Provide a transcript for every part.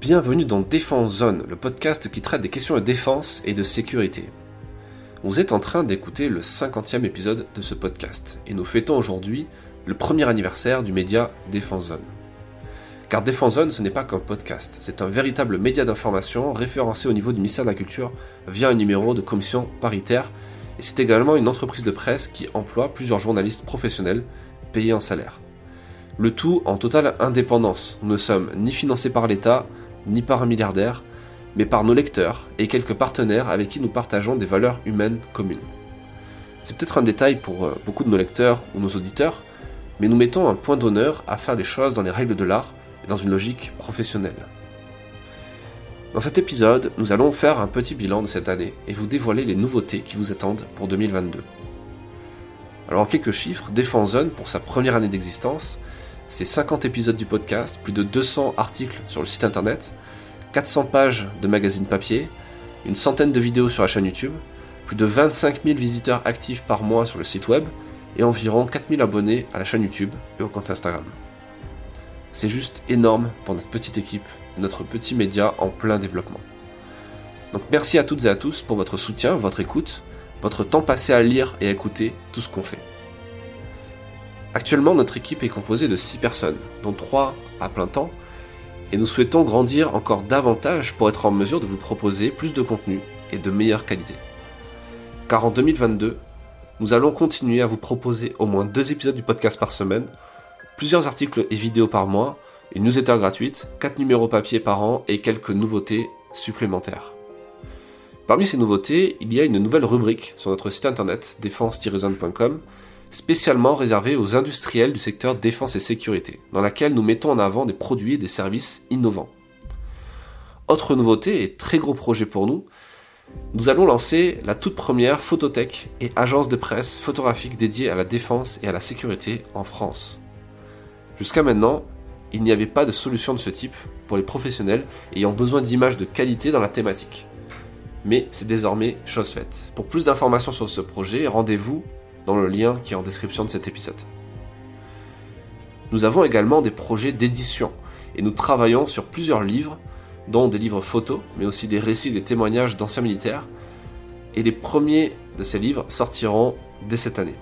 Bienvenue dans Défense Zone, le podcast qui traite des questions de défense et de sécurité. Vous êtes en train d'écouter le 50e épisode de ce podcast et nous fêtons aujourd'hui le premier anniversaire du média Défense Zone. Car Défense Zone, ce n'est pas qu'un podcast, c'est un véritable média d'information référencé au niveau du ministère de la Culture via un numéro de commission paritaire et c'est également une entreprise de presse qui emploie plusieurs journalistes professionnels payés en salaire. Le tout en totale indépendance. Nous ne sommes ni financés par l'État, ni par un milliardaire, mais par nos lecteurs et quelques partenaires avec qui nous partageons des valeurs humaines communes. C'est peut-être un détail pour euh, beaucoup de nos lecteurs ou nos auditeurs, mais nous mettons un point d'honneur à faire les choses dans les règles de l'art et dans une logique professionnelle. Dans cet épisode, nous allons faire un petit bilan de cette année et vous dévoiler les nouveautés qui vous attendent pour 2022. Alors en quelques chiffres, Défense Zone, pour sa première année d'existence, c'est 50 épisodes du podcast, plus de 200 articles sur le site internet, 400 pages de magazine papier, une centaine de vidéos sur la chaîne YouTube, plus de 25 000 visiteurs actifs par mois sur le site web et environ 4000 abonnés à la chaîne YouTube et au compte Instagram. C'est juste énorme pour notre petite équipe notre petit média en plein développement. Donc merci à toutes et à tous pour votre soutien, votre écoute, votre temps passé à lire et à écouter tout ce qu'on fait. Actuellement, notre équipe est composée de 6 personnes, dont 3 à plein temps, et nous souhaitons grandir encore davantage pour être en mesure de vous proposer plus de contenu et de meilleure qualité. Car en 2022, nous allons continuer à vous proposer au moins 2 épisodes du podcast par semaine, plusieurs articles et vidéos par mois, une newsletter gratuite, 4 numéros papier par an et quelques nouveautés supplémentaires. Parmi ces nouveautés, il y a une nouvelle rubrique sur notre site internet défense-zone.com spécialement réservée aux industriels du secteur défense et sécurité, dans laquelle nous mettons en avant des produits et des services innovants. Autre nouveauté et très gros projet pour nous, nous allons lancer la toute première photothèque et agence de presse photographique dédiée à la défense et à la sécurité en France. Jusqu'à maintenant, il n'y avait pas de solution de ce type pour les professionnels ayant besoin d'images de qualité dans la thématique. Mais c'est désormais chose faite. Pour plus d'informations sur ce projet, rendez-vous dans le lien qui est en description de cet épisode. Nous avons également des projets d'édition et nous travaillons sur plusieurs livres, dont des livres photos, mais aussi des récits des témoignages d'anciens militaires, et les premiers de ces livres sortiront dès cette année.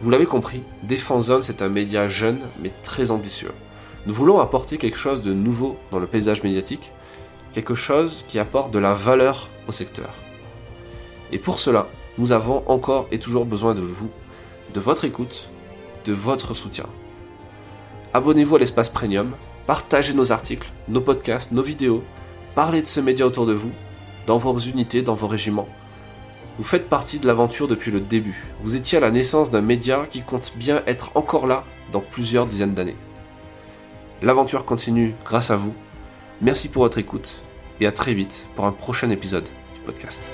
Vous l'avez compris, Défense Zone c'est un média jeune mais très ambitieux. Nous voulons apporter quelque chose de nouveau dans le paysage médiatique, quelque chose qui apporte de la valeur au secteur. Et pour cela, nous avons encore et toujours besoin de vous, de votre écoute, de votre soutien. Abonnez-vous à l'espace premium, partagez nos articles, nos podcasts, nos vidéos, parlez de ce média autour de vous, dans vos unités, dans vos régiments. Vous faites partie de l'aventure depuis le début. Vous étiez à la naissance d'un média qui compte bien être encore là dans plusieurs dizaines d'années. L'aventure continue grâce à vous. Merci pour votre écoute et à très vite pour un prochain épisode du podcast.